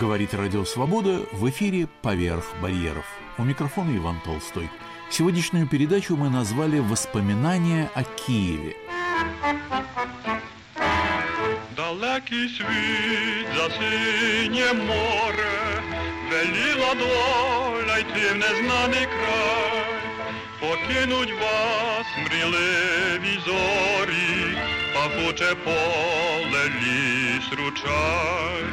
Говорит Радио Свобода в эфире «Поверх барьеров». У микрофона Иван Толстой. Сегодняшнюю передачу мы назвали «Воспоминания о Киеве». Далекий світ за синє море, веліла доля йти в незнаний край, Покинуть вас мріливі зорі, пахуче поле ліс ручай,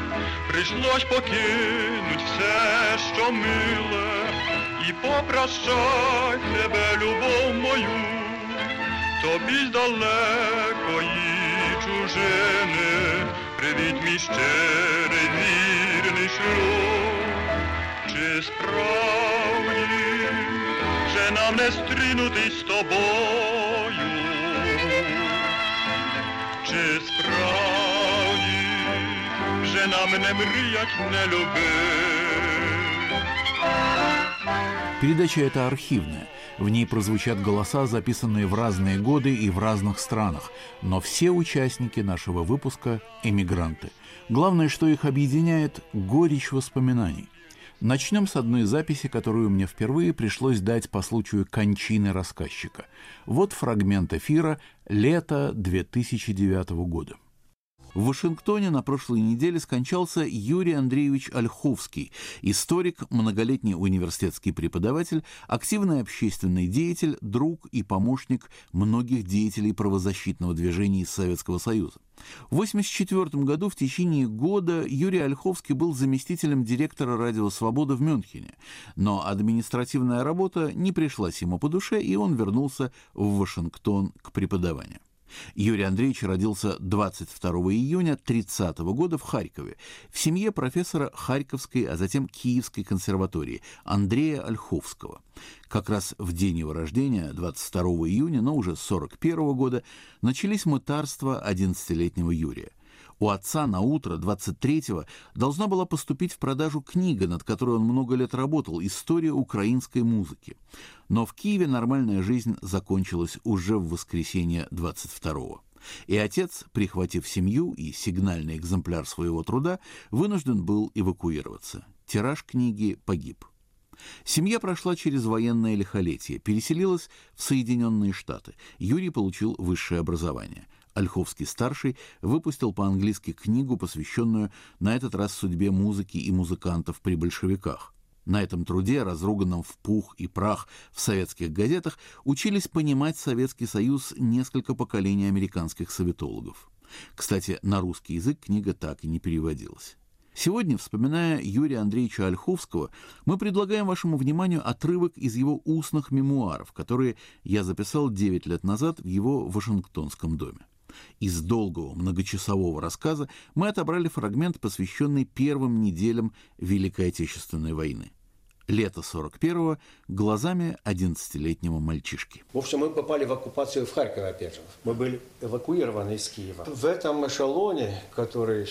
прийшлось покинуть все, що миле, і попрощать тебе, любов мою, тобі з далекої чужини, привіт мій щирий вірний шлюб, чи справді вже нам не стрінутись з тобою, чи справді вже нам не мріять, не любить. Передача эта архивная. В ней прозвучат голоса, записанные в разные годы и в разных странах, но все участники нашего выпуска – эмигранты. Главное, что их объединяет – горечь воспоминаний. Начнем с одной записи, которую мне впервые пришлось дать по случаю кончины рассказчика. Вот фрагмент эфира «Лето 2009 года». В Вашингтоне на прошлой неделе скончался Юрий Андреевич Ольховский, историк, многолетний университетский преподаватель, активный общественный деятель, друг и помощник многих деятелей правозащитного движения из Советского Союза. В 1984 году в течение года Юрий Ольховский был заместителем директора «Радио Свобода» в Мюнхене, но административная работа не пришлась ему по душе, и он вернулся в Вашингтон к преподаванию. Юрий Андреевич родился 22 июня 30 года в Харькове в семье профессора Харьковской, а затем Киевской консерватории Андрея Ольховского. Как раз в день его рождения, 22 июня, но уже 41 года, начались мытарства 11-летнего Юрия – у отца на утро 23-го должна была поступить в продажу книга, над которой он много лет работал «История украинской музыки». Но в Киеве нормальная жизнь закончилась уже в воскресенье 22-го. И отец, прихватив семью и сигнальный экземпляр своего труда, вынужден был эвакуироваться. Тираж книги погиб. Семья прошла через военное лихолетие, переселилась в Соединенные Штаты. Юрий получил высшее образование. Ольховский-старший выпустил по-английски книгу, посвященную на этот раз судьбе музыки и музыкантов при большевиках. На этом труде, разруганном в пух и прах в советских газетах, учились понимать Советский Союз несколько поколений американских советологов. Кстати, на русский язык книга так и не переводилась. Сегодня, вспоминая Юрия Андреевича Ольховского, мы предлагаем вашему вниманию отрывок из его устных мемуаров, которые я записал 9 лет назад в его Вашингтонском доме. Из долгого многочасового рассказа мы отобрали фрагмент, посвященный первым неделям Великой Отечественной войны. Лето 41-го глазами 11-летнего мальчишки. В общем, мы попали в оккупацию в Харькове, опять же. Мы были эвакуированы из Киева. В этом эшелоне, который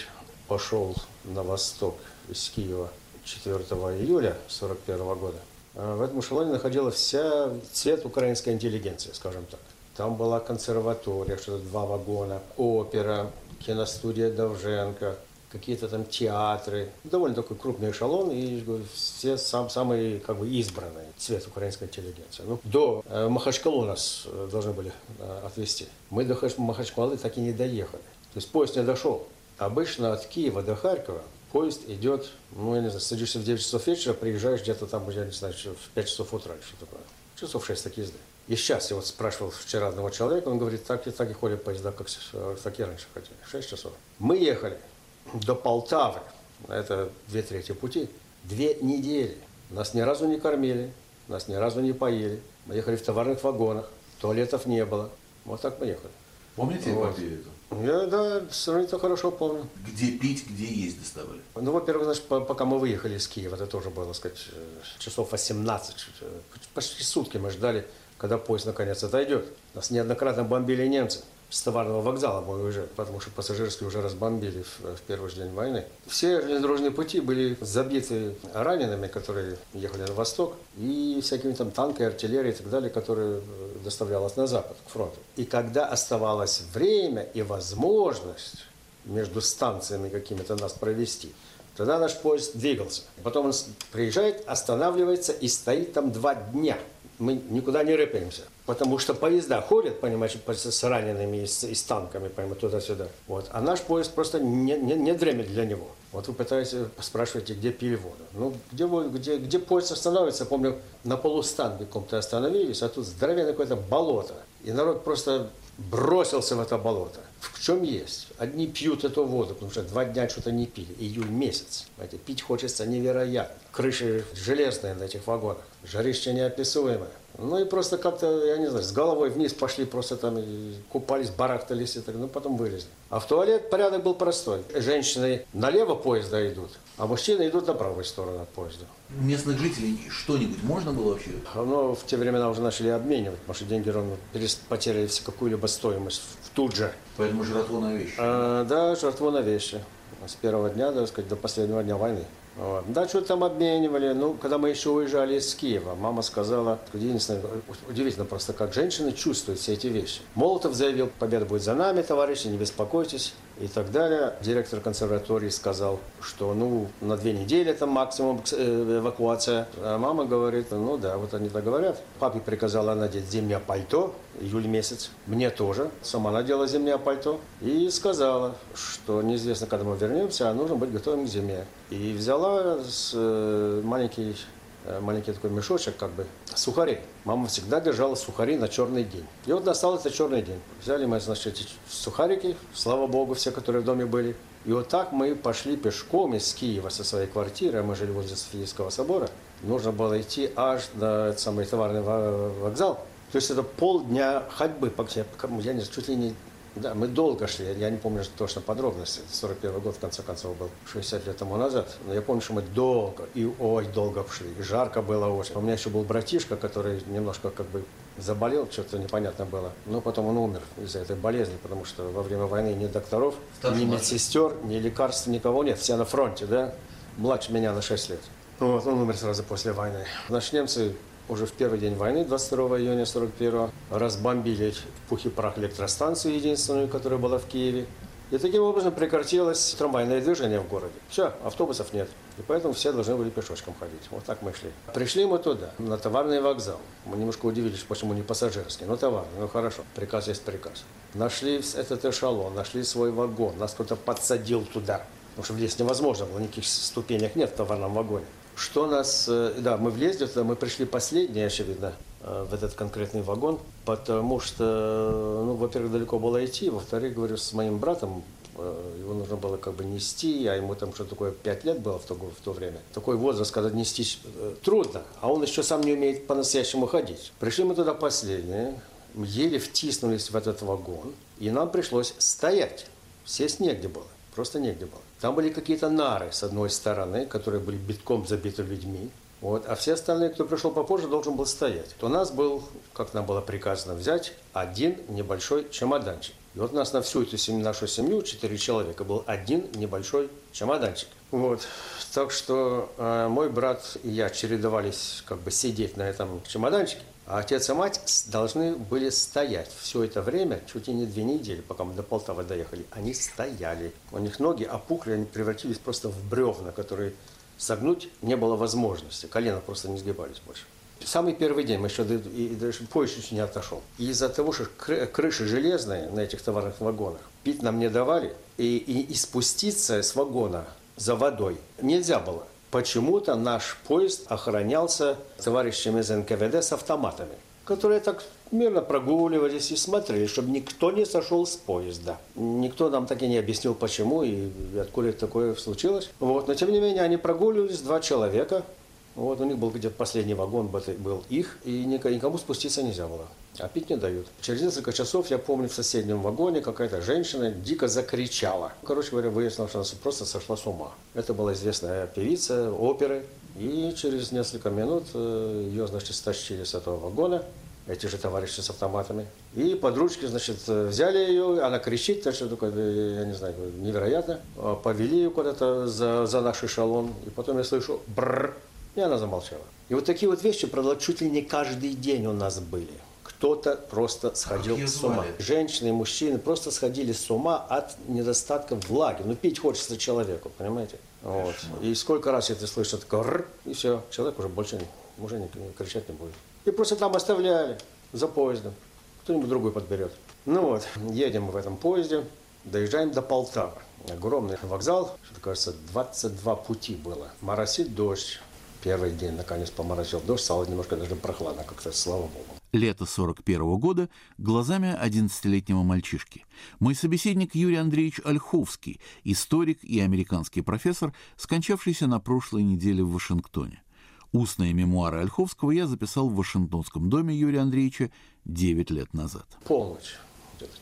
пошел на восток из Киева 4 июля 41 года, э, в этом эшелоне находилась вся цвет украинской интеллигенции, скажем так. Там была консерватория, что-то два вагона, опера, киностудия Довженко, какие-то там театры. Довольно такой крупный эшелон, и все сам, самые как бы избранные цвет украинской интеллигенции. Ну, до э, Махачкалу нас э, должны были э, отвезти. Мы до Махачкалы так и не доехали. То есть поезд не дошел. Обычно от Киева до Харькова поезд идет, ну, я не знаю, садишься в 9 часов вечера, приезжаешь где-то там, я не знаю, в 5 часов утра, что такое. Часов 6 так езды. И сейчас я вот спрашивал вчера одного человека, он говорит, так и так и ходят поезда, как так и раньше ходили, 6 часов. Мы ехали до Полтавы, это две трети пути, две недели. Нас ни разу не кормили, нас ни разу не поели. Мы ехали в товарных вагонах, туалетов не было. Вот так мы ехали. Помните вот. эпопею эту? Я, да, сравнительно хорошо помню. Где пить, где есть доставали? Ну, во-первых, значит, пока мы выехали из Киева, это тоже было, так сказать, часов 18, почти сутки мы ждали когда поезд наконец отойдет. Нас неоднократно бомбили немцы с товарного вокзала мы уже, потому что пассажирские уже разбомбили в, в первый же день войны. Все железнодорожные пути были забиты ранеными, которые ехали на восток, и всякими там танками, артиллерией и так далее, которые доставлялась на запад, к фронту. И когда оставалось время и возможность между станциями какими-то нас провести, Тогда наш поезд двигался. Потом он приезжает, останавливается и стоит там два дня. Мы никуда не рыпаемся. Потому что поезда ходят, понимаете, с ранеными и с, и с танками, понимаете, туда-сюда. Вот. А наш поезд просто не, не, не дремит для него. Вот вы пытаетесь, спрашиваете, где пили воду. Ну, где, где, где поезд остановится, помню, на полустанке каком-то остановились, а тут здоровенное какое-то болото. И народ просто бросился в это болото. В чем есть? Одни пьют эту воду, потому что два дня что-то не пили. Июль месяц. Знаете, пить хочется невероятно. Крыши железные на этих вагонах. Жарище неописуемое. Ну и просто как-то, я не знаю, с головой вниз пошли, просто там купались, барахтались и так, ну потом вылезли. А в туалет порядок был простой. Женщины налево поезда идут, а мужчины идут на правую сторону от поезда. Местных жителей что-нибудь можно было вообще? Ну, в те времена уже начали обменивать, потому что деньги ровно потеряли какую-либо стоимость тут же. Поэтому жратву на вещи? А, да, жратву на вещи. С первого дня, так сказать, до последнего дня войны. Вот. Да, что-то там обменивали. Ну, когда мы еще уезжали из Киева, мама сказала, единственное, удивительно просто, как женщины чувствуют все эти вещи. Молотов заявил, победа будет за нами, товарищи, не беспокойтесь и так далее. Директор консерватории сказал, что ну на две недели там максимум э, эвакуация. А мама говорит, ну да, вот они так говорят. Папе приказала надеть зимнее пальто, июль месяц. Мне тоже. Сама надела зимнее пальто и сказала, что неизвестно, когда мы вернемся, а нужно быть готовым к зиме. И взяла э, маленький маленький такой мешочек, как бы, сухари. Мама всегда держала сухари на черный день. И вот настал этот черный день. Взяли мы, значит, эти сухарики, слава богу, все, которые в доме были. И вот так мы пошли пешком из Киева со своей квартиры, мы жили возле Софийского собора. Нужно было идти аж этот самый товарный вокзал. То есть это полдня ходьбы, я не знаю, чуть ли не да, мы долго шли, я не помню точно подробности, 41 год в конце концов был, 60 лет тому назад, но я помню, что мы долго и ой долго шли, и жарко было очень. У меня еще был братишка, который немножко как бы заболел, что-то непонятно было, но потом он умер из-за этой болезни, потому что во время войны ни докторов, Старший ни медсестер, ни лекарств, никого нет, все на фронте, да, младше меня на 6 лет. Вот, он умер сразу после войны. Наши немцы уже в первый день войны, 22 июня 41 разбомбили в пух и прах электростанцию единственную, которая была в Киеве. И таким образом прекратилось трамвайное движение в городе. Все, автобусов нет. И поэтому все должны были пешочком ходить. Вот так мы шли. Пришли мы туда, на товарный вокзал. Мы немножко удивились, почему не пассажирский. Ну, товарный, ну хорошо, приказ есть приказ. Нашли этот эшелон, нашли свой вагон. Нас кто-то подсадил туда. Потому что здесь невозможно было, никаких ступенек нет в товарном вагоне. Что нас... Э, да, мы влезли туда, мы пришли последние, очевидно, э, в этот конкретный вагон, потому что, ну, во-первых, далеко было идти, во-вторых, говорю, с моим братом, э, его нужно было как бы нести, а ему там что такое 5 лет было в то, в то время. Такой возраст, когда нести трудно, а он еще сам не умеет по-настоящему ходить. Пришли мы туда последние, еле втиснулись в этот вагон, и нам пришлось стоять. Сесть негде было, просто негде было. Там были какие-то нары с одной стороны, которые были битком забиты людьми. Вот, а все остальные, кто пришел попозже, должен был стоять. То у нас был, как нам было приказано взять, один небольшой чемоданчик. И вот у нас на всю эту семью, нашу семью, четыре человека, был один небольшой чемоданчик. Вот. Так что э, мой брат и я чередовались как бы сидеть на этом чемоданчике. А отец и мать должны были стоять все это время, чуть ли не две недели, пока мы до Полтавы доехали. Они стояли. У них ноги опухли, они превратились просто в бревна, которые согнуть не было возможности. Колено просто не сгибались больше. Самый первый день мы еще даже поезд еще не отошел. Из-за того, что крыши железные на этих товарных вагонах, пить нам не давали, и, и, и спуститься с вагона за водой нельзя было. Почему-то наш поезд охранялся товарищами из НКВД с автоматами, которые так мирно прогуливались и смотрели, чтобы никто не сошел с поезда. Никто нам так и не объяснил, почему и откуда это такое случилось. Вот. Но тем не менее они прогуливались, два человека. Вот у них был где-то последний вагон был их, и никому спуститься нельзя было. А пить не дают. Через несколько часов, я помню, в соседнем вагоне какая-то женщина дико закричала. Короче говоря, выяснилось, что она просто сошла с ума. Это была известная певица оперы. И через несколько минут э, ее, значит, стащили с этого вагона, эти же товарищи с автоматами. И подружки, значит, взяли ее, она кричит, что такое, э, я не знаю, невероятно. А повели ее куда-то за, за наш эшелон. И потом я слышу бррр, и она замолчала. И вот такие вот вещи, правда, чуть ли не каждый день у нас были кто-то просто сходил с ума. Женщины и мужчины просто сходили с ума от недостатка влаги. Ну, пить хочется человеку, понимаете? Вот. И сколько раз я это слышу, такое и все, человек уже больше уже не, не кричать не будет. И просто там оставляли за поездом. Кто-нибудь другой подберет. Ну вот, едем в этом поезде, доезжаем до Полтавы. Огромный вокзал, что кажется, 22 пути было. Моросит дождь. Первый день, наконец, поморосил дождь, стало немножко даже прохладно, как-то, слава богу. Лето 41 года глазами 11-летнего мальчишки. Мой собеседник Юрий Андреевич Ольховский, историк и американский профессор, скончавшийся на прошлой неделе в Вашингтоне. Устные мемуары Ольховского я записал в Вашингтонском доме Юрия Андреевича 9 лет назад. Полночь.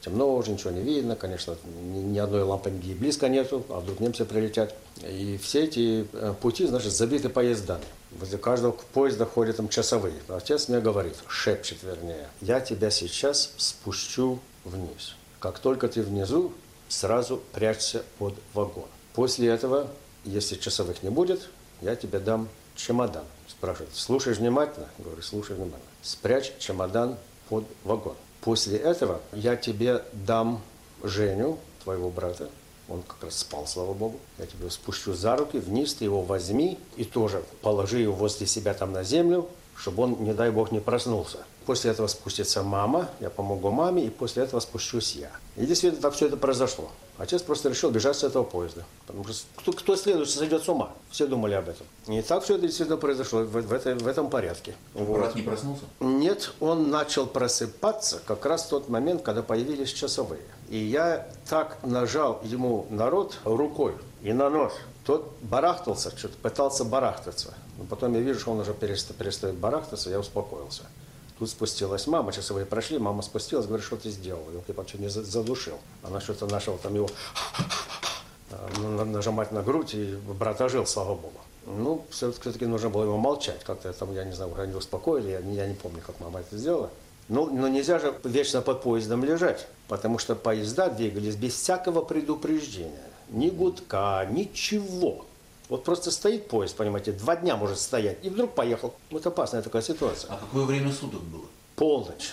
Темно уже, ничего не видно. Конечно, ни, ни одной лампоньки близко нету, а вдруг немцы прилетят. И все эти э, пути, значит, забиты поездами. Возле каждого поезда ходят там часовые. Отец мне говорит, шепчет вернее, я тебя сейчас спущу вниз. Как только ты внизу, сразу прячься под вагон. После этого, если часовых не будет, я тебе дам чемодан. Спрашивает, слушаешь внимательно? Говорю, слушай внимательно. Спрячь чемодан под вагон. После этого я тебе дам Женю, твоего брата, он как раз спал, слава богу. Я тебя спущу за руки, вниз ты его возьми и тоже положи его возле себя там на землю, чтобы он, не дай бог, не проснулся. После этого спустится мама, я помогу маме, и после этого спущусь я. И действительно так все это произошло. Отец просто решил бежать с этого поезда. Потому что кто, кто следующий сойдет с ума? Все думали об этом. И так все это действительно произошло в, в, этой- в этом порядке. Вот. не проснулся? Нет, он начал просыпаться как раз в тот момент, когда появились часовые. И я так нажал ему на рот рукой и на нос. Тот барахтался, что-то пытался барахтаться. Но потом я вижу, что он уже переста- перестает барахтаться, я успокоился. Тут спустилась мама, часовые прошли, мама спустилась, говорит, что ты сделал? Его типа чуть не за- задушил. Она что-то нашла там его на- нажимать на грудь, и брат ожил, слава богу. Ну, все-таки нужно было его молчать. Как-то там, я не знаю, они успокоили, я, я не помню, как мама это сделала. Ну, но нельзя же вечно под поездом лежать, потому что поезда двигались без всякого предупреждения. Ни гудка, ничего. Вот просто стоит поезд, понимаете, два дня может стоять, и вдруг поехал. Вот опасная такая ситуация. А какое время суток было? Полночь.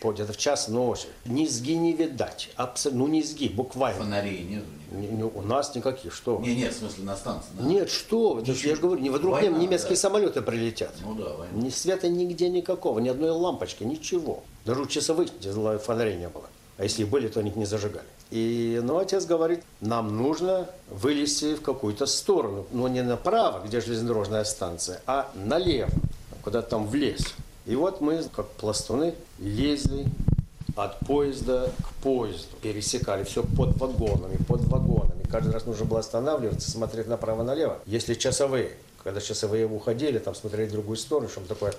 По- Где-то в час ночи. Низги не видать. Абсолютно, ну низги, буквально. Фонарей нету? Не- не- у нас никаких, что? Не, нет, в смысле на станции. да? Нет, что? ж Я же говорю, не вдруг Война, немецкие да. самолеты прилетят. Ну да, война. Ни света нигде никакого, ни одной лампочки, ничего. Даже у часовых фонарей не было. А если и были, то они их не зажигали. И, ну, отец говорит, нам нужно вылезти в какую-то сторону. Но не направо, где железнодорожная станция, а налево, куда-то там в лес. И вот мы, как пластуны, лезли от поезда к поезду. Пересекали все под вагонами, под вагонами. Каждый раз нужно было останавливаться, смотреть направо-налево. Если часовые, когда часовые уходили, там смотреть в другую сторону, чтобы такое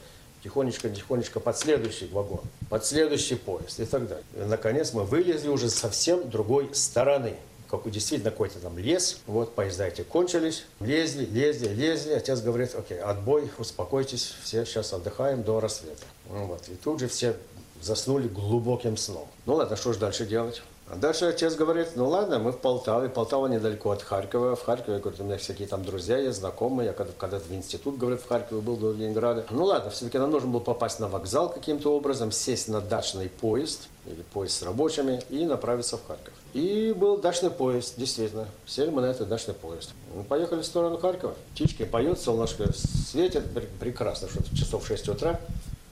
тихонечко-тихонечко под следующий вагон, под следующий поезд и так далее. И, наконец, мы вылезли уже совсем другой стороны. Как действительно какой-то там лес. Вот поезда эти кончились. Лезли, лезли, лезли. Отец говорит, окей, отбой, успокойтесь, все сейчас отдыхаем до рассвета. Ну Вот. И тут же все заснули глубоким сном. Ну ладно, что же дальше делать? А дальше отец говорит, ну ладно, мы в Полтаве. Полтава недалеко от Харькова. В Харькове, говорит, у меня всякие там друзья есть, знакомые. Я когда- когда-то в институт, говорит, в Харькове был до Ленинграда. Ну ладно, все-таки нам нужно было попасть на вокзал каким-то образом, сесть на дачный поезд или поезд с рабочими и направиться в Харьков. И был дачный поезд, действительно. Сели мы на этот дачный поезд. Мы поехали в сторону Харькова. Птички поют, солнышко светит. Пр- Прекрасно, что часов в 6 утра.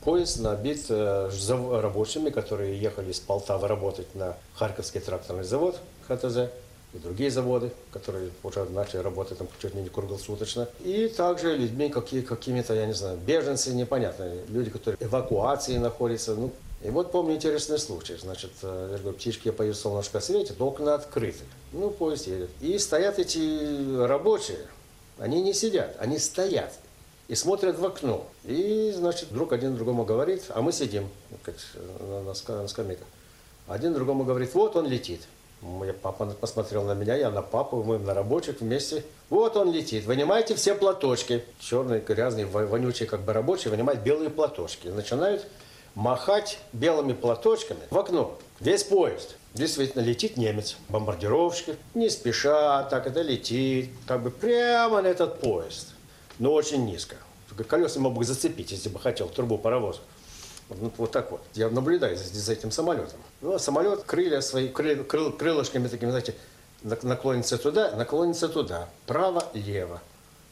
Поезд набит э, рабочими, которые ехали из Полтавы работать на Харьковский тракторный завод ХТЗ и другие заводы, которые уже начали работать там чуть ли не круглосуточно. И также людьми какие, какими-то, я не знаю, беженцы непонятные, люди, которые в эвакуации находятся. Ну, и вот помню интересный случай. Значит, э, я говорю, птички поют, солнышко светит, окна открыты. Ну, поезд едет. И стоят эти рабочие, они не сидят, они стоят и смотрят в окно. И, значит, вдруг один другому говорит, а мы сидим как, на, на на скамейках. Один другому говорит, вот он летит. Мой папа посмотрел на меня, я на папу, мы на рабочих вместе. Вот он летит, вынимайте все платочки. Черные, грязные, во- вонючие как бы рабочие вынимают белые платочки. Начинают махать белыми платочками в окно. Весь поезд. Действительно, летит немец, бомбардировщик, не спеша, так это летит, как бы прямо на этот поезд, но очень низко. Колеса мог бы зацепить, если бы хотел, трубу паровоза. Вот, вот так вот. Я наблюдаю за, за этим самолетом. Ну, а самолет, крылья свои, крыл, крыл, крылышками такими, знаете, наклонится туда, наклонится туда, право, лево.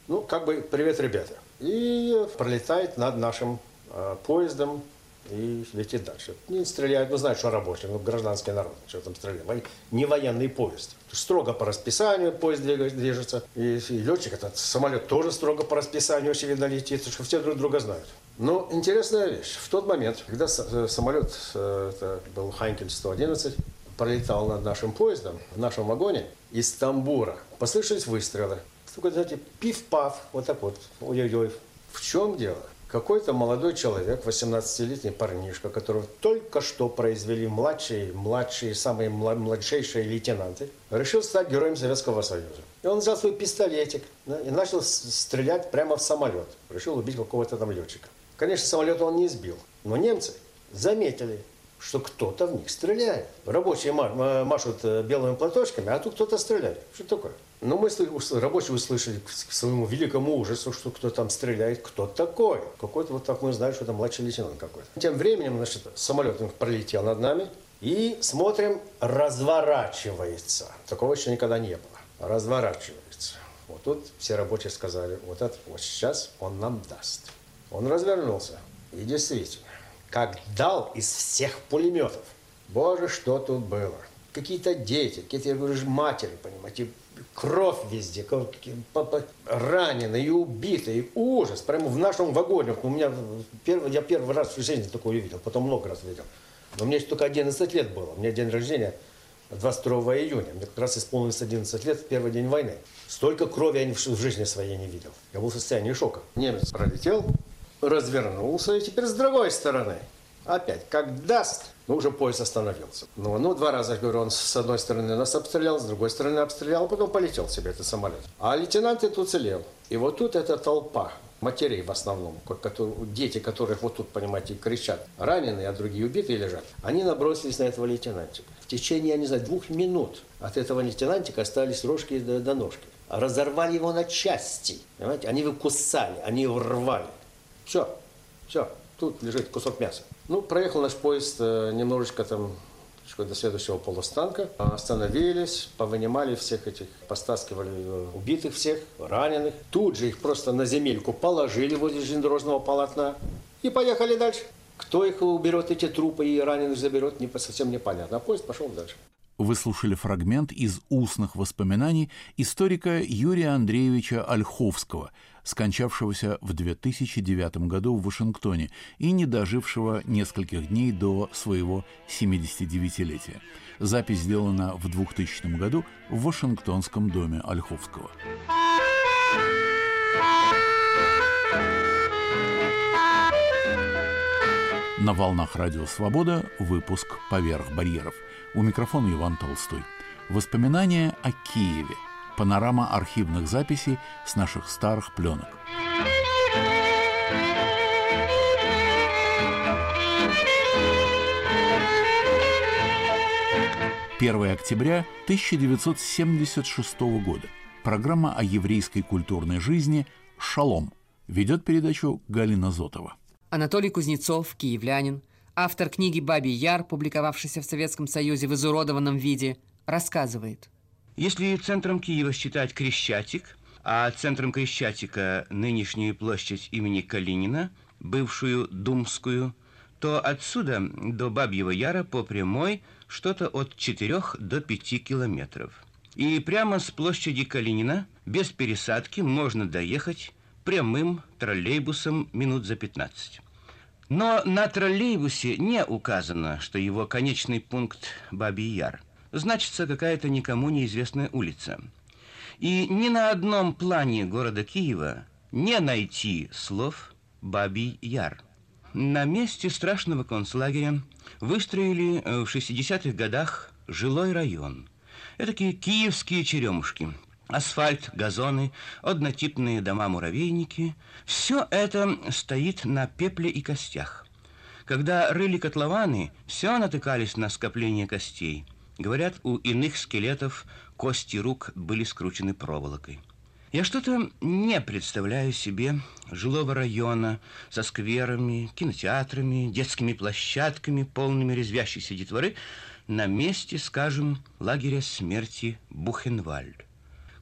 Ну, как бы, привет, ребята. И пролетает над нашим э, поездом и летит дальше. Не стреляют, ну, знают, что рабочий, ну, гражданский народ, что там стреляют. Не военный поезд. Строго по расписанию поезд движется. И, и летчик, этот самолет тоже строго по расписанию, очевидно, летит, что все друг друга знают. Но интересная вещь. В тот момент, когда э, самолет, э, это был Хайнкель 111, пролетал над нашим поездом, в нашем вагоне, из тамбура, послышались выстрелы. Только, знаете, пиф-паф, вот так вот, ой-ой-ой. В чем дело? Какой-то молодой человек, 18-летний парнишка, которого только что произвели младшие, младшие, самые младшейшие лейтенанты, решил стать героем Советского Союза. И он взял свой пистолетик да, и начал стрелять прямо в самолет. Решил убить какого-то там летчика. Конечно, самолет он не сбил, но немцы заметили, что кто-то в них стреляет. Рабочие машут э, белыми платочками, а тут кто-то стреляет. Что такое? Ну, мы, рабочие, услышали к своему великому ужасу, что кто там стреляет, кто такой. Какой-то вот так мы знаем, что это младший лейтенант какой-то. Тем временем, значит, самолет пролетел над нами, и смотрим, разворачивается. Такого еще никогда не было. Разворачивается. Вот тут все рабочие сказали, вот это вот сейчас он нам даст. Он развернулся. И действительно, как дал из всех пулеметов. Боже, что тут было. Какие-то дети, какие-то, я говорю, матери, понимаете, кровь везде, раненые и убитые, ужас. Прямо в нашем вагоне. У меня первый, я первый раз в жизни такое видел, потом много раз видел. Но мне только 11 лет было. У меня день рождения 22 июня. Мне как раз исполнилось 11 лет, первый день войны. Столько крови я в жизни своей не видел. Я был в состоянии шока. Немец пролетел, развернулся, и теперь с другой стороны. Опять, как даст, ну, уже поезд остановился. Ну, ну, два раза, говорю, он с одной стороны нас обстрелял, с другой стороны обстрелял, потом полетел себе этот самолет. А лейтенант этот уцелел. И вот тут эта толпа, матерей в основном, которые, дети, которых вот тут, понимаете, кричат, раненые, а другие убитые лежат, они набросились на этого лейтенантика. В течение, я не знаю, двух минут от этого лейтенантика остались рожки до, до ножки. Разорвали его на части, понимаете? Они его кусали, они его рвали. Все, все, тут лежит кусок мяса. Ну, проехал наш поезд э, немножечко там до следующего полустанка. Остановились, повынимали всех этих, постаскивали э, убитых всех, раненых. Тут же их просто на земельку положили возле железнодорожного полотна и поехали дальше. Кто их уберет, эти трупы и раненых заберет, не, совсем непонятно. А поезд пошел дальше. Вы слушали фрагмент из устных воспоминаний историка Юрия Андреевича Ольховского, скончавшегося в 2009 году в Вашингтоне и не дожившего нескольких дней до своего 79-летия. Запись сделана в 2000 году в Вашингтонском доме Ольховского. На волнах Радио Свобода выпуск «Поверх барьеров». У микрофона Иван Толстой. Воспоминания о Киеве. Панорама архивных записей с наших старых пленок. Первое октября 1976 года. Программа о еврейской культурной жизни «Шалом» ведет передачу Галина Зотова. Анатолий Кузнецов, киевлянин, автор книги «Бабий Яр», публиковавшейся в Советском Союзе в изуродованном виде, рассказывает. Если центром Киева считать Крещатик, а центром Крещатика нынешнюю площадь имени Калинина, бывшую Думскую, то отсюда до Бабьего Яра по прямой что-то от 4 до 5 километров. И прямо с площади Калинина без пересадки можно доехать прямым троллейбусом минут за 15. Но на троллейбусе не указано, что его конечный пункт Бабий Яр. Значится какая-то никому неизвестная улица. И ни на одном плане города Киева не найти слов «Бабий Яр». На месте страшного концлагеря выстроили в 60-х годах жилой район. Это такие киевские черемушки – Асфальт, газоны, однотипные дома-муравейники – все это стоит на пепле и костях. Когда рыли котлованы, все натыкались на скопление костей. Говорят, у иных скелетов кости рук были скручены проволокой. Я что-то не представляю себе жилого района со скверами, кинотеатрами, детскими площадками, полными резвящейся детворы на месте, скажем, лагеря смерти Бухенвальд.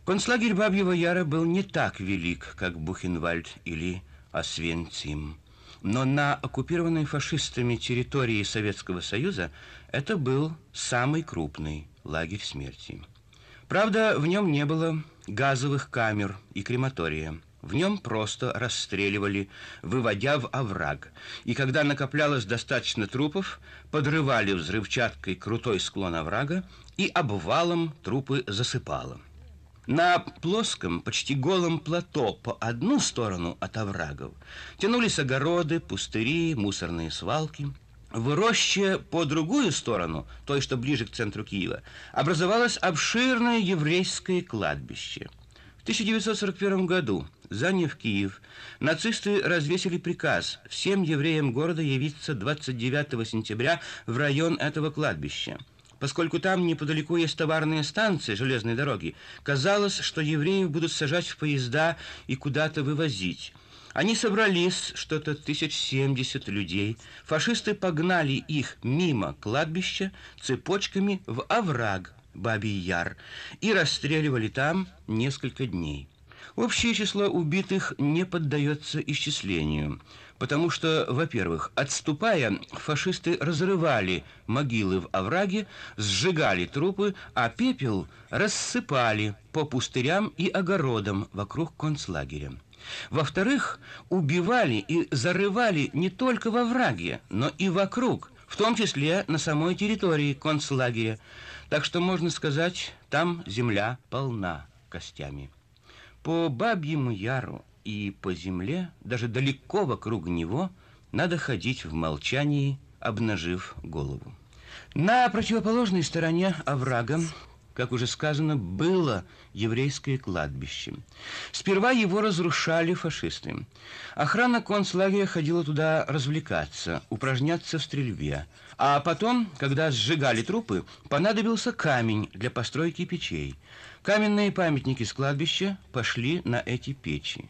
Концлагерь Бабьего Яра был не так велик, как Бухенвальд или Освенцим. Но на оккупированной фашистами территории Советского Союза это был самый крупный лагерь смерти. Правда, в нем не было газовых камер и крематория. В нем просто расстреливали, выводя в овраг. И когда накоплялось достаточно трупов, подрывали взрывчаткой крутой склон оврага и обвалом трупы засыпало. На плоском, почти голом плато по одну сторону от оврагов тянулись огороды, пустыри, мусорные свалки – в роще по другую сторону, той, что ближе к центру Киева, образовалось обширное еврейское кладбище. В 1941 году, заняв Киев, нацисты развесили приказ всем евреям города явиться 29 сентября в район этого кладбища. Поскольку там неподалеку есть товарные станции железной дороги, казалось, что евреев будут сажать в поезда и куда-то вывозить. Они собрались, что-то тысяч семьдесят людей. Фашисты погнали их мимо кладбища цепочками в овраг Бабий Яр и расстреливали там несколько дней. Общее число убитых не поддается исчислению, потому что, во-первых, отступая, фашисты разрывали могилы в овраге, сжигали трупы, а пепел рассыпали по пустырям и огородам вокруг концлагеря. Во-вторых, убивали и зарывали не только во враге, но и вокруг, в том числе на самой территории концлагеря. Так что, можно сказать, там земля полна костями. По Бабьему Яру и по земле, даже далеко вокруг него, надо ходить в молчании, обнажив голову. На противоположной стороне оврага как уже сказано, было еврейское кладбище. Сперва его разрушали фашисты. Охрана концлагеря ходила туда развлекаться, упражняться в стрельбе. А потом, когда сжигали трупы, понадобился камень для постройки печей. Каменные памятники с кладбища пошли на эти печи.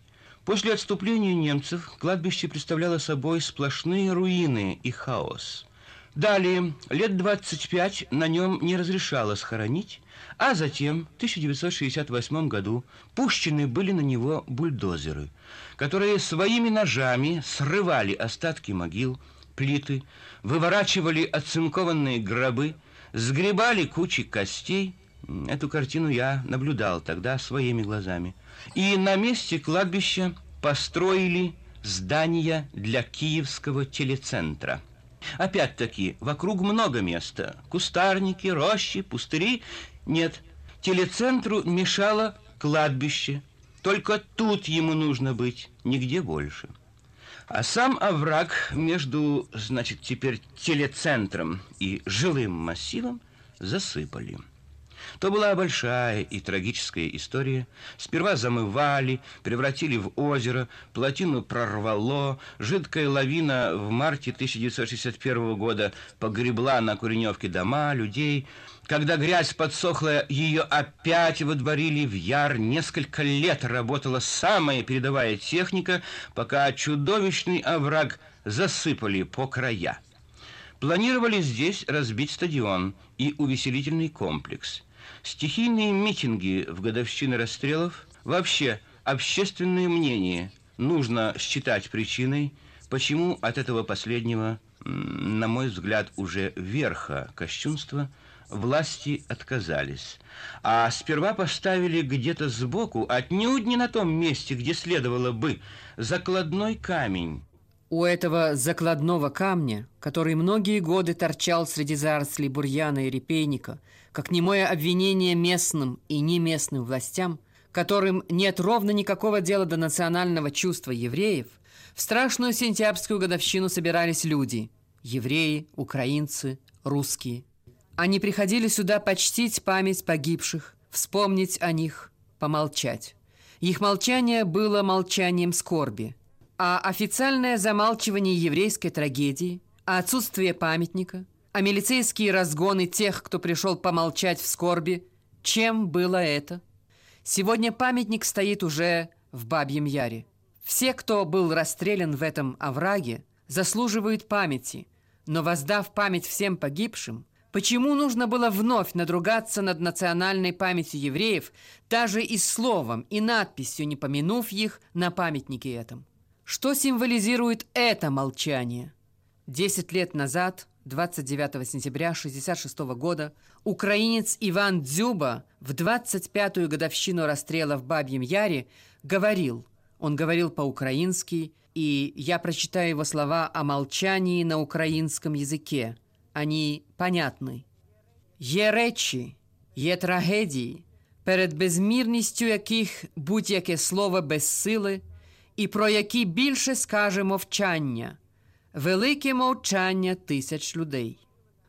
После отступления немцев кладбище представляло собой сплошные руины и хаос – Далее, лет 25 на нем не разрешалось хоронить, а затем, в 1968 году, пущены были на него бульдозеры, которые своими ножами срывали остатки могил, плиты, выворачивали оцинкованные гробы, сгребали кучи костей. Эту картину я наблюдал тогда своими глазами. И на месте кладбища построили здание для Киевского телецентра – Опять-таки, вокруг много места. Кустарники, рощи, пустыри. Нет, телецентру мешало кладбище. Только тут ему нужно быть, нигде больше. А сам овраг между, значит, теперь телецентром и жилым массивом засыпали. То была большая и трагическая история. Сперва замывали, превратили в озеро, плотину прорвало, жидкая лавина в марте 1961 года погребла на Куреневке дома, людей. Когда грязь подсохла, ее опять водворили в яр. Несколько лет работала самая передовая техника, пока чудовищный овраг засыпали по края. Планировали здесь разбить стадион и увеселительный комплекс – Стихийные митинги в годовщины расстрелов, вообще общественное мнение нужно считать причиной, почему от этого последнего, на мой взгляд, уже верха кощунства, власти отказались. А сперва поставили где-то сбоку, отнюдь не на том месте, где следовало бы, закладной камень, у этого закладного камня, который многие годы торчал среди зарослей бурьяна и репейника, как немое обвинение местным и неместным властям, которым нет ровно никакого дела до национального чувства евреев, в страшную сентябрьскую годовщину собирались люди – евреи, украинцы, русские. Они приходили сюда почтить память погибших, вспомнить о них, помолчать. Их молчание было молчанием скорби – а официальное замалчивание еврейской трагедии, а отсутствие памятника, а милицейские разгоны тех, кто пришел помолчать в скорби, чем было это? Сегодня памятник стоит уже в Бабьем Яре. Все, кто был расстрелян в этом овраге, заслуживают памяти, но воздав память всем погибшим, почему нужно было вновь надругаться над национальной памятью евреев, даже и словом, и надписью, не помянув их на памятнике этом? Что символизирует это молчание? Десять лет назад, 29 сентября 1966 года, украинец Иван Дзюба в 25-ю годовщину расстрела в Бабьем Яре говорил, он говорил по-украински, и я прочитаю его слова о молчании на украинском языке. Они понятны. Є речі, є трагедії, перед безмірністю яких будь-яке слово безсили, і про які більше скаже мовчання, – велике мовчання тисяч людей.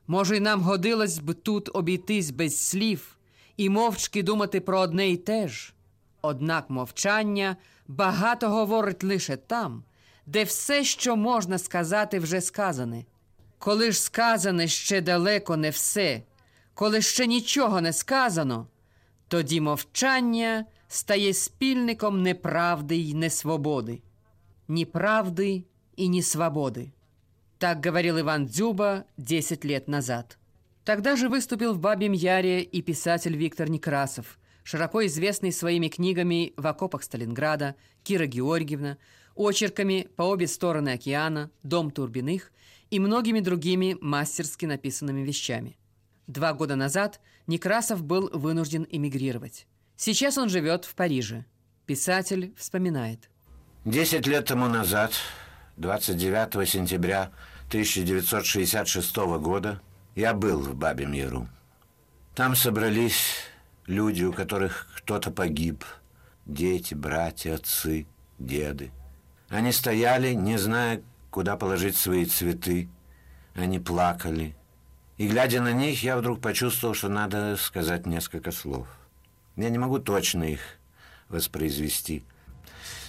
Може, й нам годилось б тут обійтись без слів і мовчки думати про одне й те ж. Однак мовчання багато говорить лише там, де все, що можна сказати, вже сказане. Коли ж сказане ще далеко не все, коли ще нічого не сказано, тоді мовчання стає спільником неправди й несвободи. Ні правди и ни свободы. Так говорил Иван Дзюба 10 лет назад. Тогда же выступил в Бабьем Яре и писатель Виктор Некрасов, широко известный своими книгами «В окопах Сталинграда», «Кира Георгиевна», очерками «По обе стороны океана», «Дом Турбиных» и многими другими мастерски написанными вещами. Два года назад Некрасов был вынужден эмигрировать. Сейчас он живет в Париже. Писатель вспоминает. Десять лет тому назад, 29 сентября 1966 года, я был в Бабьем Яру. Там собрались люди, у которых кто-то погиб, дети, братья, отцы, деды. Они стояли, не зная, куда положить свои цветы. Они плакали. И, глядя на них, я вдруг почувствовал, что надо сказать несколько слов. Я не могу точно их воспроизвести.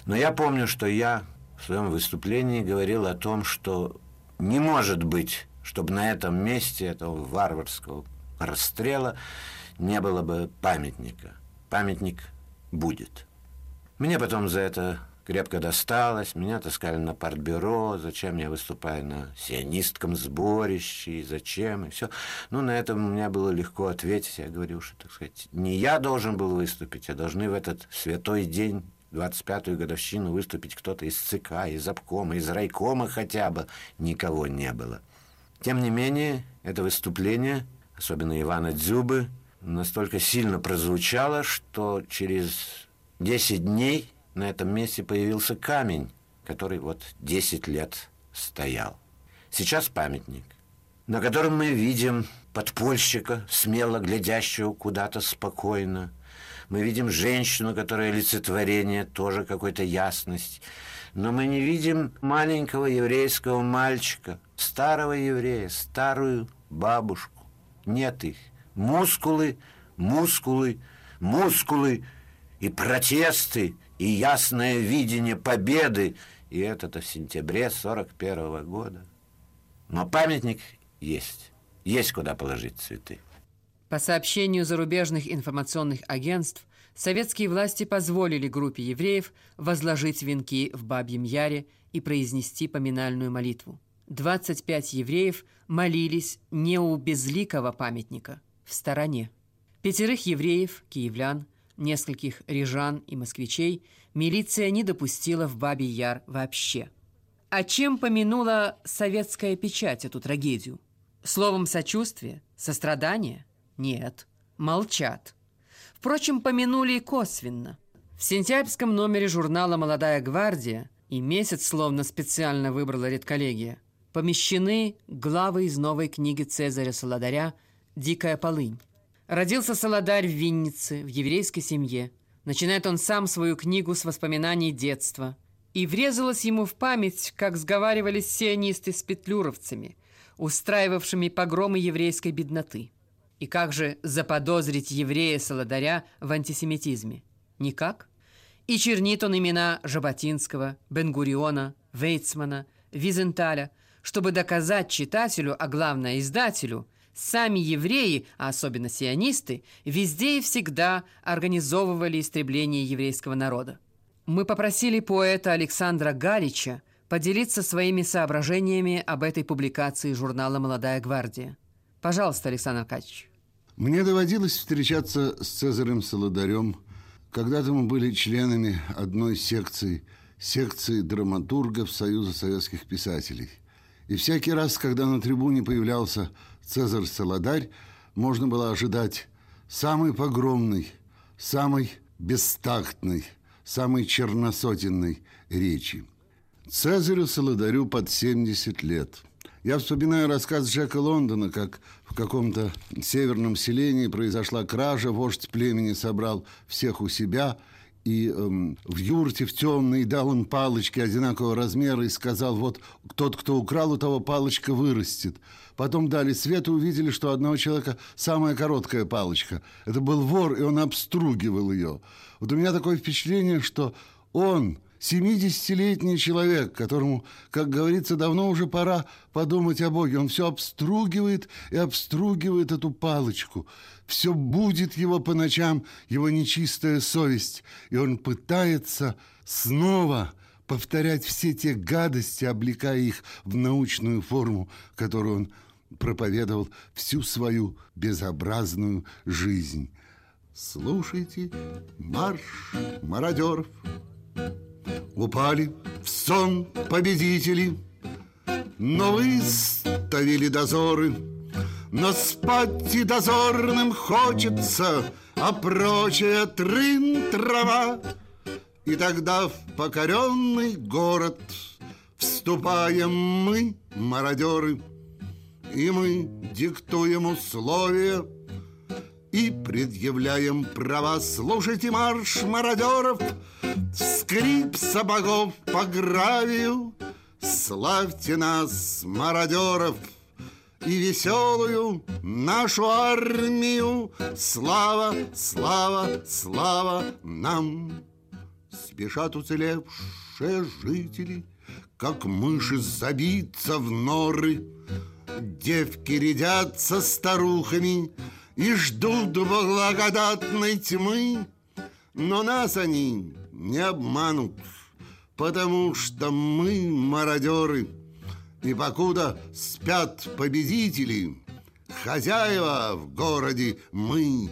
Но я помню, что я в своем выступлении говорил о том, что не может быть, чтобы на этом месте этого варварского расстрела не было бы памятника. Памятник будет. Мне потом за это крепко досталось, меня таскали на партбюро, зачем я выступаю на сионистском сборище, и зачем, и все. Ну, на этом у меня было легко ответить. Я говорю, что, так сказать, не я должен был выступить, а должны в этот святой день 25-ю годовщину выступить кто-то из ЦК, из обкома, из райкома хотя бы. Никого не было. Тем не менее, это выступление, особенно Ивана Дзюбы, настолько сильно прозвучало, что через 10 дней на этом месте появился камень, который вот 10 лет стоял. Сейчас памятник, на котором мы видим подпольщика, смело глядящего куда-то спокойно. Мы видим женщину, которая олицетворение, тоже какой-то ясность. Но мы не видим маленького еврейского мальчика, старого еврея, старую бабушку. Нет их. Мускулы, мускулы, мускулы и протесты, и ясное видение победы. И это-то в сентябре 41 -го года. Но памятник есть. Есть куда положить цветы. По сообщению зарубежных информационных агентств, советские власти позволили группе евреев возложить венки в Бабьем Яре и произнести поминальную молитву. 25 евреев молились не у безликого памятника, в стороне. Пятерых евреев, киевлян, нескольких рижан и москвичей милиция не допустила в Бабий Яр вообще. А чем помянула советская печать эту трагедию? Словом сочувствия? Сострадания? Нет. Молчат. Впрочем, помянули и косвенно. В сентябрьском номере журнала «Молодая гвардия» и месяц словно специально выбрала редколлегия, помещены главы из новой книги Цезаря Солодаря «Дикая полынь». Родился Солодарь в Виннице, в еврейской семье. Начинает он сам свою книгу с воспоминаний детства. И врезалось ему в память, как сговаривались сионисты с петлюровцами, устраивавшими погромы еврейской бедноты. И как же заподозрить еврея-солодаря в антисемитизме? Никак. И чернит он имена Жаботинского, Бенгуриона, Вейцмана, Визенталя, чтобы доказать читателю, а главное издателю, сами евреи, а особенно сионисты, везде и всегда организовывали истребление еврейского народа. Мы попросили поэта Александра Галича поделиться своими соображениями об этой публикации журнала «Молодая гвардия». Пожалуйста, Александр Аркадьевич. Мне доводилось встречаться с Цезарем Солодарем. Когда-то мы были членами одной секции, секции драматургов Союза советских писателей. И всякий раз, когда на трибуне появлялся Цезарь Солодарь, можно было ожидать самой погромной, самой бестактной, самой черносотенной речи. Цезарю Солодарю под 70 лет – я вспоминаю рассказ Джека Лондона, как в каком-то северном селении произошла кража, вождь племени собрал всех у себя и эм, в юрте в темной дал им палочки одинакового размера и сказал, вот тот, кто украл, у того палочка вырастет. Потом дали свет и увидели, что у одного человека самая короткая палочка. Это был вор, и он обстругивал ее. Вот у меня такое впечатление, что он 70-летний человек, которому, как говорится, давно уже пора подумать о Боге. Он все обстругивает и обстругивает эту палочку. Все будет его по ночам, его нечистая совесть. И он пытается снова повторять все те гадости, облекая их в научную форму, которую он проповедовал всю свою безобразную жизнь. Слушайте марш мародеров упали в сон победители, но выставили дозоры. Но спать и дозорным хочется, а прочая трын трава. И тогда в покоренный город вступаем мы, мародеры, и мы диктуем условия и предъявляем права. Слушайте марш мародеров, скрип сапогов по гравию. Славьте нас, мародеров, и веселую нашу армию. Слава, слава, слава нам! Спешат уцелевшие жители, как мыши забиться в норы. Девки рядятся старухами и ждут благодатной тьмы. Но нас они не обманут, потому что мы мародеры. И покуда спят победители, хозяева в городе мы.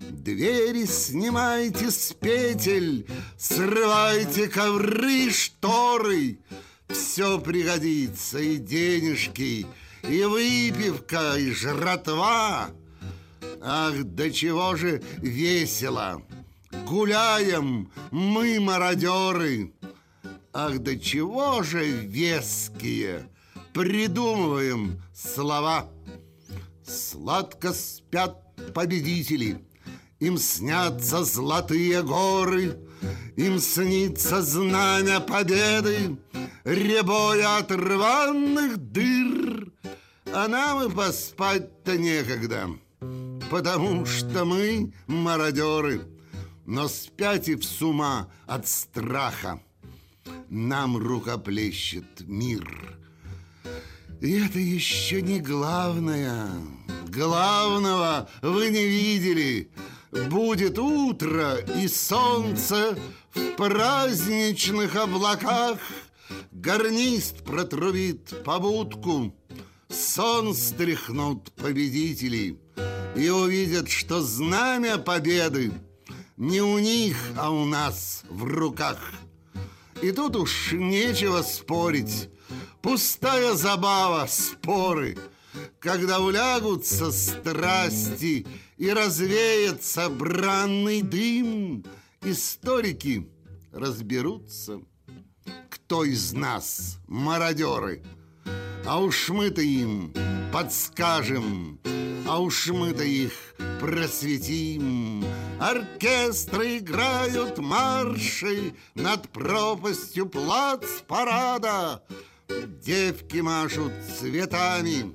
Двери снимайте с петель, срывайте ковры, шторы. Все пригодится, и денежки, и выпивка, и жратва. Ах, до чего же весело! Гуляем мы, мародеры! Ах, до чего же веские! Придумываем слова! Сладко спят победители, Им снятся золотые горы, Им снится знамя победы, Ребоя от рваных дыр, А нам и поспать-то некогда — потому что мы мародеры, но спятив с ума от страха, нам рукоплещет мир. И это еще не главное. Главного вы не видели. Будет утро и солнце в праздничных облаках. Гарнист протрубит побудку, сон стряхнут победители и увидят, что знамя победы не у них, а у нас в руках. И тут уж нечего спорить. Пустая забава, споры, когда улягутся страсти и развеется бранный дым, историки разберутся, кто из нас мародеры. А уж мы-то им подскажем, а уж мы-то их просветим. Оркестры играют марши над пропастью плац парада. Девки машут цветами,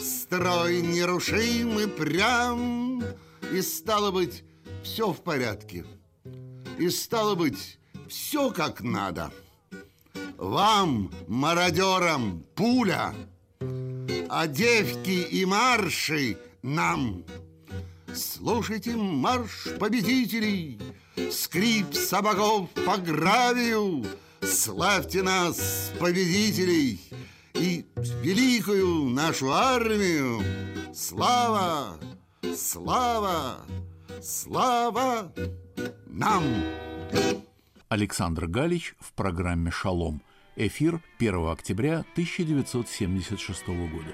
строй нерушимый прям. И стало быть, все в порядке. И стало быть, все как надо. Вам, мародерам, пуля — а девки и марши нам. Слушайте марш победителей, скрип сапогов по гравию, славьте нас, победителей, и великую нашу армию. Слава, слава, слава нам! Александр Галич в программе «Шалом». Эфир 1 октября 1976 года.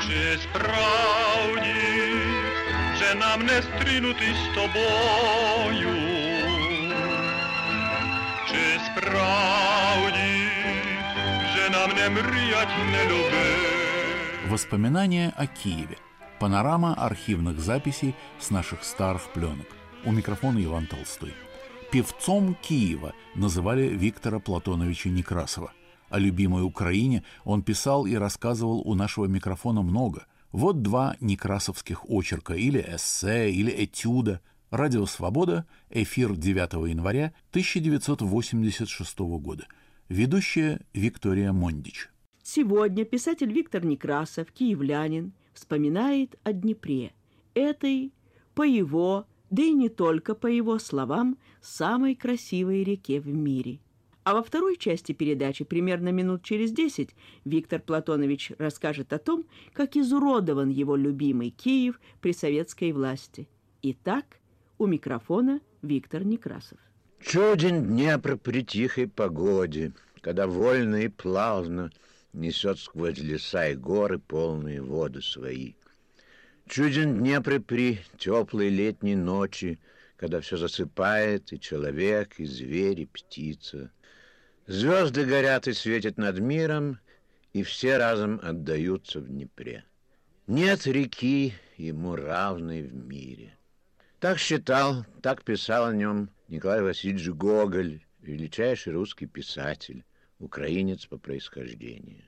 Чи справді вже нам не стрінути з тобою? Чи справді вже нам не мріять, не любить? Воспоминания о Киеве. Панорама архивных записей с наших старых пленок. У микрофона Иван Толстой. Певцом Киева называли Виктора Платоновича Некрасова. О любимой Украине он писал и рассказывал у нашего микрофона много. Вот два некрасовских очерка, или эссе, или этюда. Радио «Свобода», эфир 9 января 1986 года. Ведущая Виктория Мондич. Сегодня писатель Виктор Некрасов, киевлянин, вспоминает о Днепре, этой, по его, да и не только по его словам, самой красивой реке в мире. А во второй части передачи, примерно минут через десять, Виктор Платонович расскажет о том, как изуродован его любимый Киев при советской власти. Итак, у микрофона Виктор Некрасов. Чуден Днепр при тихой погоде, когда вольно и плавно несет сквозь леса и горы полные воды свои. Чуден Днепр при теплой летней ночи, когда все засыпает, и человек, и зверь, и птица. Звезды горят и светят над миром, и все разом отдаются в Днепре. Нет реки ему равной в мире. Так считал, так писал о нем Николай Васильевич Гоголь, величайший русский писатель, украинец по происхождению.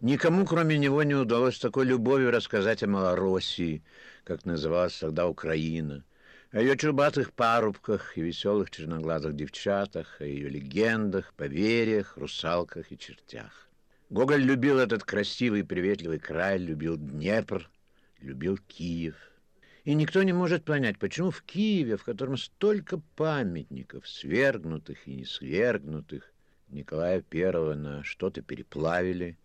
Никому, кроме него, не удалось такой любовью рассказать о Малороссии, как называлась тогда Украина, о ее чубатых парубках и веселых черноглазых девчатах, о ее легендах, поверьях, русалках и чертях. Гоголь любил этот красивый приветливый край, любил Днепр, любил Киев. И никто не может понять, почему в Киеве, в котором столько памятников, свергнутых и не свергнутых, Николая I на что-то переплавили,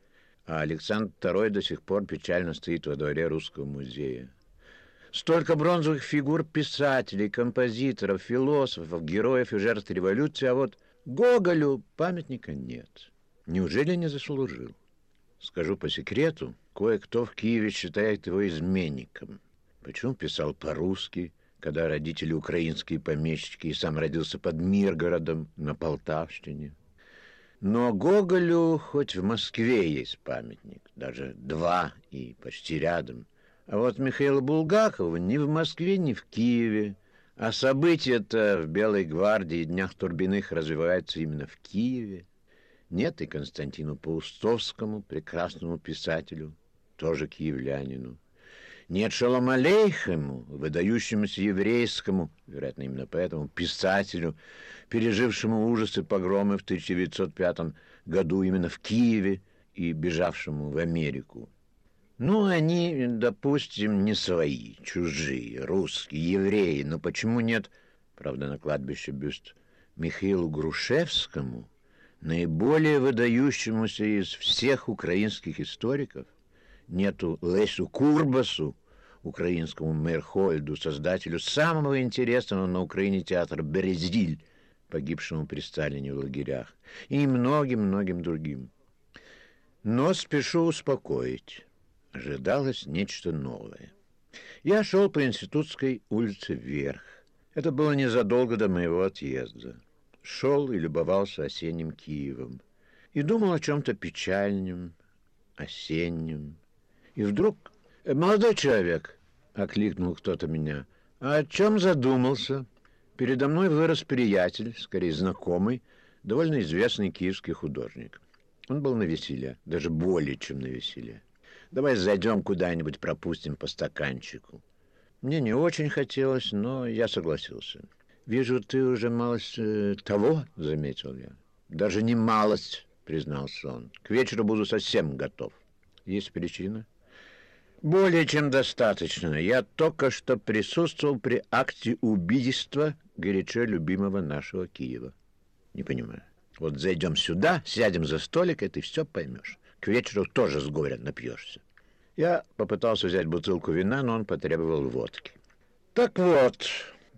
а Александр II до сих пор печально стоит во дворе Русского музея. Столько бронзовых фигур писателей, композиторов, философов, героев и жертв революции, а вот Гоголю памятника нет. Неужели не заслужил? Скажу по секрету, кое-кто в Киеве считает его изменником. Почему писал по-русски, когда родители украинские помещики и сам родился под Миргородом на Полтавщине? Но Гоголю хоть в Москве есть памятник, даже два и почти рядом. А вот Михаила Булгакова ни в Москве, ни в Киеве. А события-то в Белой гвардии Днях Турбиных развиваются именно в Киеве. Нет и Константину Паустовскому, прекрасному писателю, тоже киевлянину. Нет Шалом Алейхему, выдающемуся еврейскому, вероятно, именно поэтому, писателю, пережившему ужасы погромы в 1905 году именно в Киеве и бежавшему в Америку. Ну, они, допустим, не свои, чужие, русские, евреи, но почему нет, правда, на кладбище бюст Михаилу Грушевскому, наиболее выдающемуся из всех украинских историков, нету Лесу Курбасу, украинскому Мерхольду, создателю самого интересного на Украине театра «Березиль», погибшему при Сталине в лагерях, и многим-многим другим. Но спешу успокоить. Ожидалось нечто новое. Я шел по Институтской улице вверх. Это было незадолго до моего отъезда. Шел и любовался осенним Киевом. И думал о чем-то печальном, осеннем. И вдруг «Молодой человек!» — окликнул кто-то меня. «А о чем задумался?» Передо мной вырос приятель, скорее знакомый, довольно известный киевский художник. Он был на веселе, даже более, чем на веселе. «Давай зайдем куда-нибудь, пропустим по стаканчику». Мне не очень хотелось, но я согласился. «Вижу, ты уже малость э, того», — заметил я. «Даже не малость», — признался он. «К вечеру буду совсем готов». Есть причина? Более чем достаточно. Я только что присутствовал при акте убийства горячо любимого нашего Киева. Не понимаю. Вот зайдем сюда, сядем за столик, и ты все поймешь. К вечеру тоже с горя напьешься. Я попытался взять бутылку вина, но он потребовал водки. Так вот,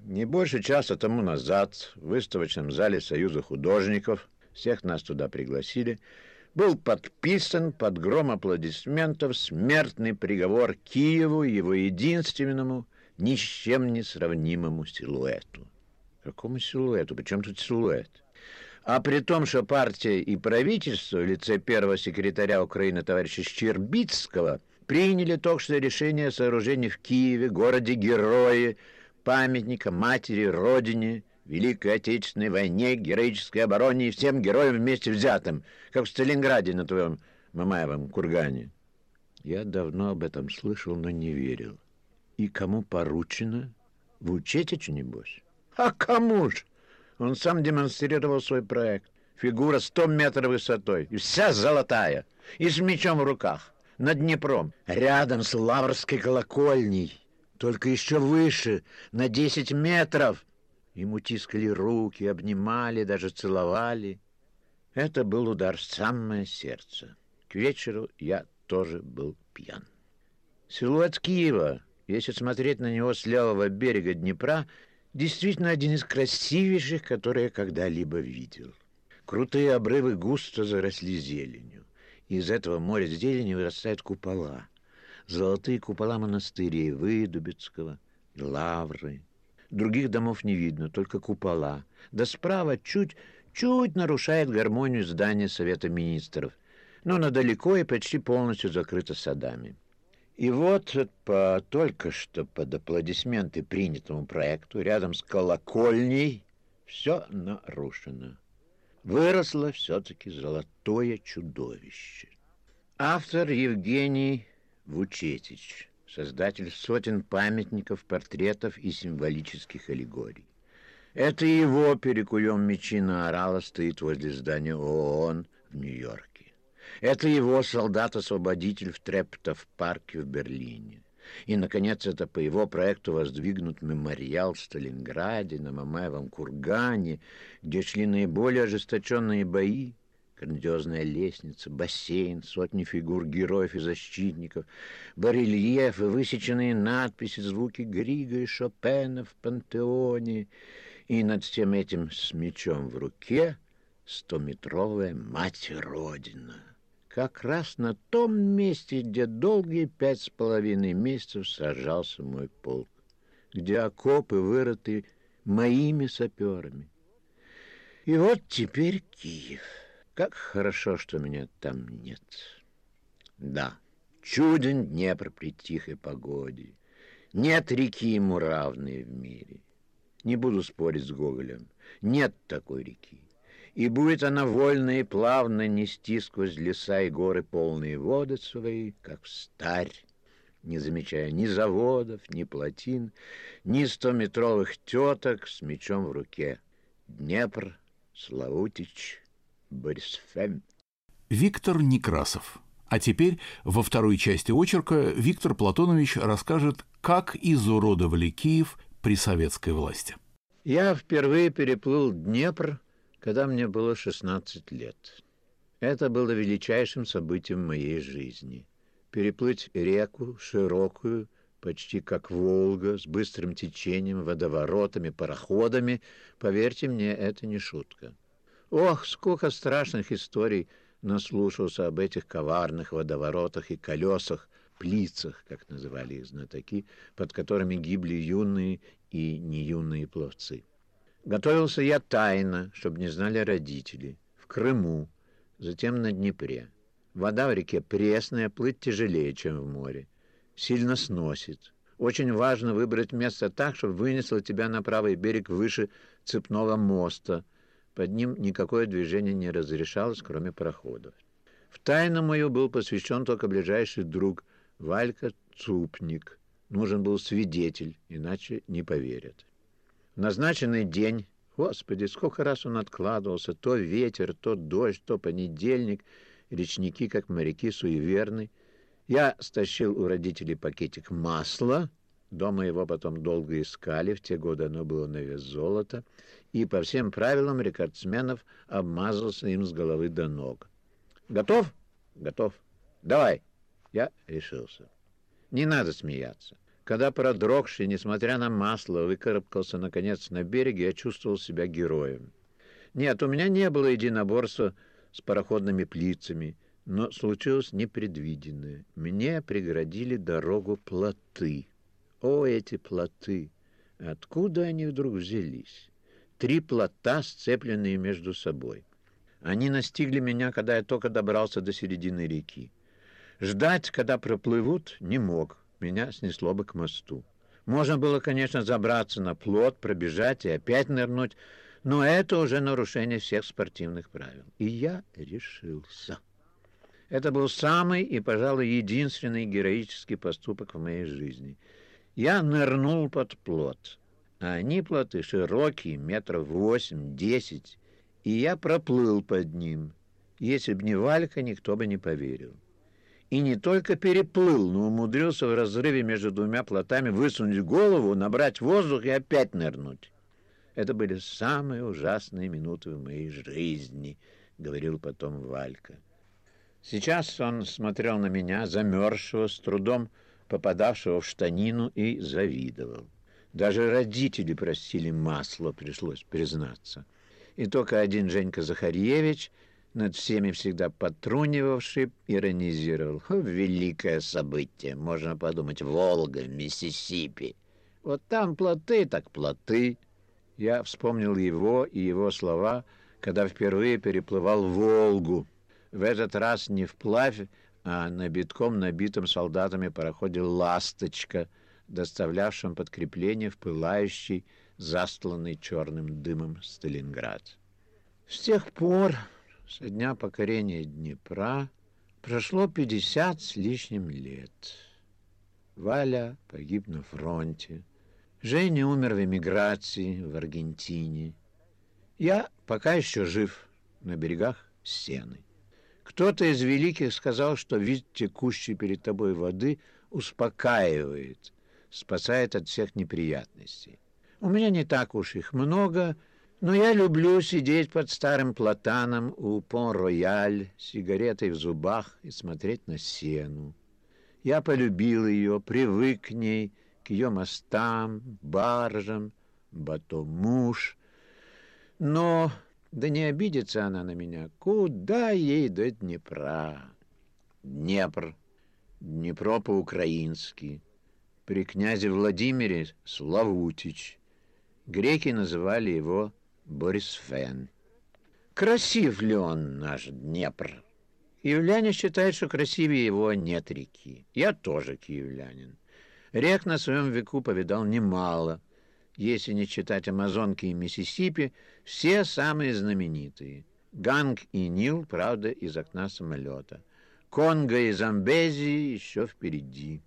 не больше часа тому назад в выставочном зале Союза художников, всех нас туда пригласили, был подписан под гром аплодисментов смертный приговор Киеву, его единственному, ни с чем не сравнимому силуэту. Какому силуэту? Причем тут силуэт? А при том, что партия и правительство в лице первого секретаря Украины товарища Щербицкого приняли только что решение о сооружении в Киеве, городе-герое, памятника матери, родине, Великой Отечественной войне, героической обороне и всем героям вместе взятым, как в Сталинграде на твоем Мамаевом кургане. Я давно об этом слышал, но не верил. И кому поручено? В Учетичу, небось? А кому ж? Он сам демонстрировал свой проект. Фигура 100 метров высотой, и вся золотая, и с мечом в руках, над Днепром, рядом с Лаврской колокольней, только еще выше, на 10 метров. Ему тискали руки, обнимали, даже целовали. Это был удар в самое сердце. К вечеру я тоже был пьян. Силуэт Киева, если смотреть на него с левого берега Днепра, действительно один из красивейших, которые я когда-либо видел. Крутые обрывы густо заросли зеленью. Из этого моря зелени вырастают купола. Золотые купола монастырей Выдубицкого, Лавры, Других домов не видно, только купола. Да справа чуть-чуть нарушает гармонию здания Совета Министров. Но оно далеко и почти полностью закрыто садами. И вот по только что под аплодисменты принятому проекту рядом с колокольней все нарушено. Выросло все-таки золотое чудовище. Автор Евгений Вучетич создатель сотен памятников, портретов и символических аллегорий. Это его перекуем мечи на орала стоит возле здания ООН в Нью-Йорке. Это его солдат-освободитель в Трептов-парке в Берлине. И, наконец, это по его проекту воздвигнут мемориал в Сталинграде, на Мамаевом кургане, где шли наиболее ожесточенные бои, Грандиозная лестница, бассейн, сотни фигур героев и защитников, барельефы, высеченные надписи, звуки Грига и Шопена в пантеоне. И над всем этим с мечом в руке стометровая мать Родина. Как раз на том месте, где долгие пять с половиной месяцев сражался мой полк, где окопы вырыты моими саперами. И вот теперь Киев. Как хорошо, что меня там нет. Да, чуден Днепр при тихой погоде. Нет реки ему равной в мире. Не буду спорить с Гоголем. Нет такой реки. И будет она вольно и плавно нести сквозь леса и горы полные воды свои, как старь, не замечая ни заводов, ни плотин, ни стометровых теток с мечом в руке. Днепр, Славутич — Борисфем. Виктор Некрасов. А теперь во второй части очерка Виктор Платонович расскажет, как изуродовали Киев при советской власти. Я впервые переплыл Днепр, когда мне было 16 лет. Это было величайшим событием моей жизни. Переплыть реку широкую, почти как Волга, с быстрым течением, водоворотами, пароходами, поверьте мне, это не шутка. Ох, сколько страшных историй наслушался об этих коварных водоворотах и колесах, плицах, как называли их знатоки, под которыми гибли юные и неюные пловцы. Готовился я тайно, чтобы не знали родители, в Крыму, затем на Днепре. Вода в реке пресная, плыть тяжелее, чем в море. Сильно сносит. Очень важно выбрать место так, чтобы вынесло тебя на правый берег выше цепного моста – под ним никакое движение не разрешалось, кроме проходов. В тайну мою был посвящен только ближайший друг Валька Цупник. Нужен был свидетель, иначе не поверят. В назначенный день, господи, сколько раз он откладывался, то ветер, то дождь, то понедельник, речники, как моряки, суеверны, Я стащил у родителей пакетик масла. Дома его потом долго искали. В те годы оно было на вес золота. И по всем правилам рекордсменов обмазался им с головы до ног. Готов? Готов. Давай. Я решился. Не надо смеяться. Когда продрогший, несмотря на масло, выкарабкался, наконец, на берег, я чувствовал себя героем. Нет, у меня не было единоборства с пароходными плицами, но случилось непредвиденное. Мне преградили дорогу плоты. О, эти плоты! Откуда они вдруг взялись? Три плота, сцепленные между собой. Они настигли меня, когда я только добрался до середины реки. Ждать, когда проплывут, не мог. Меня снесло бы к мосту. Можно было, конечно, забраться на плот, пробежать и опять нырнуть, но это уже нарушение всех спортивных правил. И я решился. Это был самый и, пожалуй, единственный героический поступок в моей жизни. Я нырнул под плот. А они плоты широкие, метров восемь-десять, и я проплыл под ним. Если б не Валька, никто бы не поверил. И не только переплыл, но умудрился в разрыве между двумя плотами высунуть голову, набрать воздух и опять нырнуть. Это были самые ужасные минуты в моей жизни, говорил потом Валька. Сейчас он смотрел на меня, замерзшего, с трудом попадавшего в штанину, и завидовал. Даже родители просили масло, пришлось признаться. И только один Женька Захарьевич, над всеми всегда потрунивавший, иронизировал. Великое событие, можно подумать, Волга, Миссисипи. Вот там плоты, так плоты. Я вспомнил его и его слова, когда впервые переплывал Волгу. В этот раз не вплавь, а на битком набитом солдатами пароходе «Ласточка», доставлявшем подкрепление в пылающий, застланный черным дымом Сталинград. С тех пор, со дня покорения Днепра, прошло пятьдесят с лишним лет. Валя погиб на фронте. Женя умер в эмиграции в Аргентине. Я пока еще жив на берегах Сены. Кто-то из великих сказал, что вид текущей перед тобой воды успокаивает, спасает от всех неприятностей. У меня не так уж их много, но я люблю сидеть под старым платаном у Пон-Рояль, сигаретой в зубах и смотреть на сену. Я полюбил ее, привык к ней, к ее мостам, баржам, батомуш. Но, да не обидится она на меня, куда ей до Днепра? Днепр, Днепро по-украински. При князе Владимире Славутич. Греки называли его Борисфен. Красив ли он, наш Днепр? Киевляне считают, что красивее его нет реки. Я тоже киевлянин. Рек на своем веку повидал немало. Если не читать Амазонки и Миссисипи, все самые знаменитые. Ганг и Нил, правда, из окна самолета. Конго и Замбези еще впереди.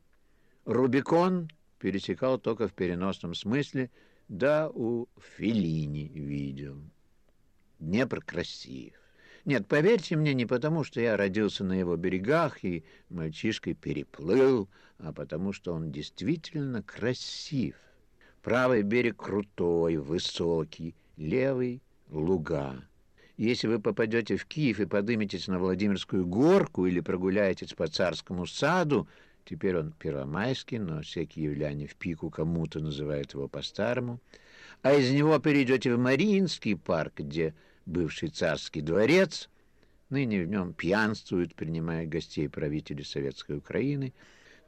Рубикон пересекал только в переносном смысле, да у Филини видел. Днепр красив. Нет, поверьте мне, не потому, что я родился на его берегах и мальчишкой переплыл, а потому, что он действительно красив. Правый берег крутой, высокий, левый — луга. Если вы попадете в Киев и подыметесь на Владимирскую горку или прогуляетесь по царскому саду, теперь он Первомайский, но все киевляне в пику кому-то называют его по-старому, а из него перейдете в Мариинский парк, где бывший царский дворец. Ныне в нем пьянствуют, принимая гостей правители Советской Украины,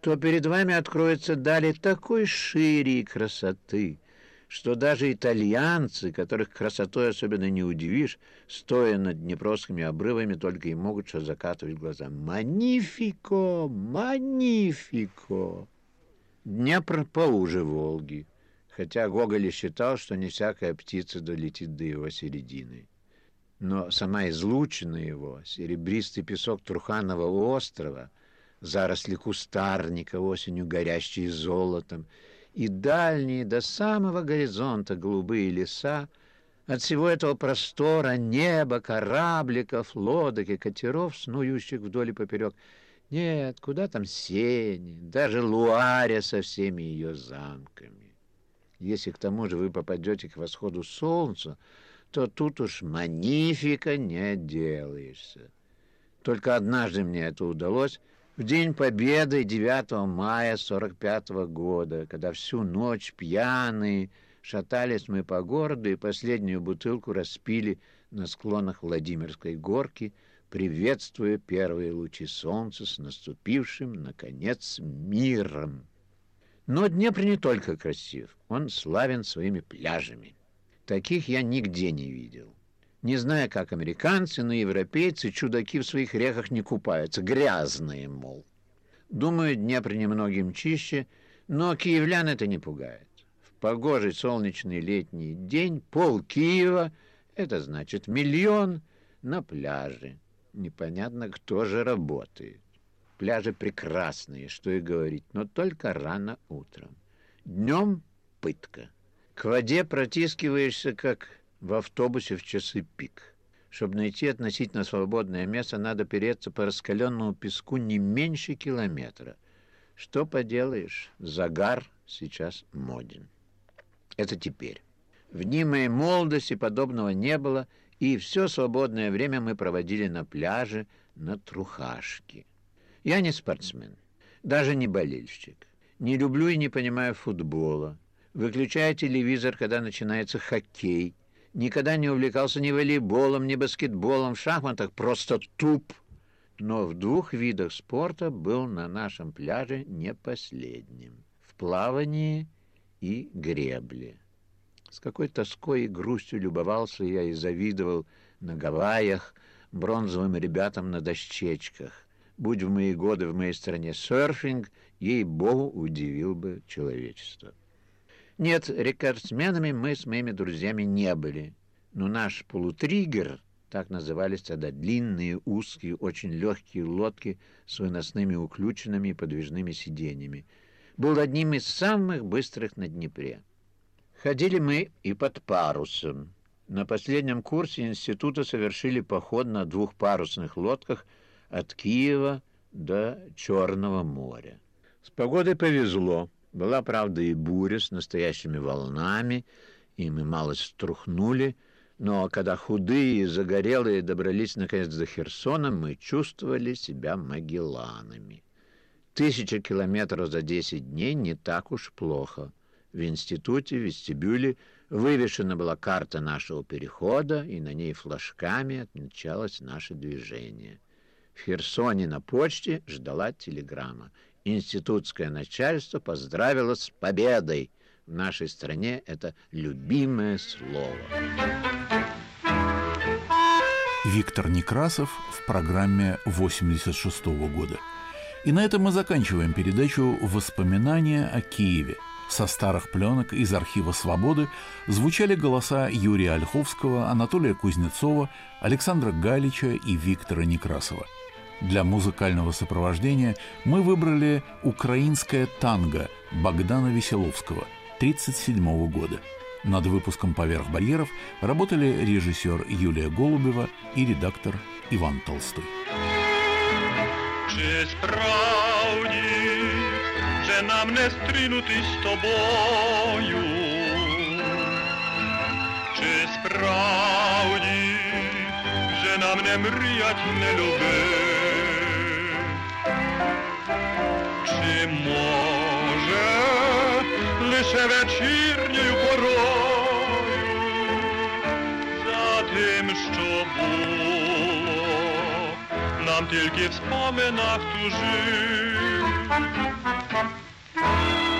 то перед вами откроется дали такой шире красоты, что даже итальянцы, которых красотой особенно не удивишь, стоя над Днепровскими обрывами, только и могут что закатывать глаза. «Манифико! Манифико!» Днепр поуже Волги, хотя Гоголь считал, что не всякая птица долетит до его середины но сама излучина его, серебристый песок Труханова острова, заросли кустарника, осенью горящие золотом, и дальние до самого горизонта голубые леса, от всего этого простора, неба, корабликов, лодок и катеров, снующих вдоль и поперек, Нет, куда там Сени, даже Луаря со всеми ее замками. Если к тому же вы попадете к восходу солнца, то тут уж манифика не отделаешься. Только однажды мне это удалось в день Победы 9 мая 45 -го года, когда всю ночь пьяные шатались мы по городу и последнюю бутылку распили на склонах Владимирской горки, приветствуя первые лучи солнца с наступившим, наконец, миром. Но Днепр не только красив, он славен своими пляжами. Таких я нигде не видел. Не знаю, как американцы, но европейцы чудаки в своих реках не купаются, грязные, мол. Думаю, Днепр немногим чище, но киевлян это не пугает. В погожий солнечный летний день пол Киева, это значит миллион, на пляже. Непонятно, кто же работает. Пляжи прекрасные, что и говорить, но только рано утром. Днем пытка. К воде протискиваешься, как в автобусе в часы пик. Чтобы найти относительно свободное место, надо переться по раскаленному песку не меньше километра. Что поделаешь, загар сейчас моден. Это теперь. В дни моей молодости подобного не было, и все свободное время мы проводили на пляже на Трухашке. Я не спортсмен, даже не болельщик. Не люблю и не понимаю футбола. Выключаю телевизор, когда начинается хоккей. Никогда не увлекался ни волейболом, ни баскетболом, в шахматах, просто туп. Но в двух видах спорта был на нашем пляже не последним. В плавании и гребле. С какой тоской и грустью любовался я и завидовал на Гавайях бронзовым ребятам на дощечках. Будь в мои годы в моей стране серфинг, ей-богу, удивил бы человечество. Нет, рекордсменами мы с моими друзьями не были, но наш полутриггер, так назывались тогда длинные, узкие, очень легкие лодки с выносными уключенными и подвижными сиденьями, был одним из самых быстрых на Днепре. Ходили мы и под парусом. На последнем курсе института совершили поход на двухпарусных лодках от Киева до Черного моря. С погодой повезло. Была, правда, и буря с настоящими волнами, и мы мало струхнули, но когда худые и загорелые добрались наконец до Херсона, мы чувствовали себя магелланами. Тысяча километров за десять дней не так уж плохо. В институте, в вестибюле вывешена была карта нашего перехода, и на ней флажками отмечалось наше движение. В Херсоне на почте ждала телеграмма. Институтское начальство поздравило с победой. В нашей стране это любимое слово. Виктор Некрасов в программе 86 -го года. И на этом мы заканчиваем передачу «Воспоминания о Киеве». Со старых пленок из архива «Свободы» звучали голоса Юрия Ольховского, Анатолия Кузнецова, Александра Галича и Виктора Некрасова. Для музыкального сопровождения мы выбрали «Украинское танго» Богдана Веселовского 1937 года. Над выпуском «Поверх барьеров» работали режиссер Юлия Голубева и редактор Иван Толстой. нам не стрінути з тобою, чи справді вже нам не мріять, не любить, Може лише вечірньою порою за тим, що було, нам тільки в споминах you.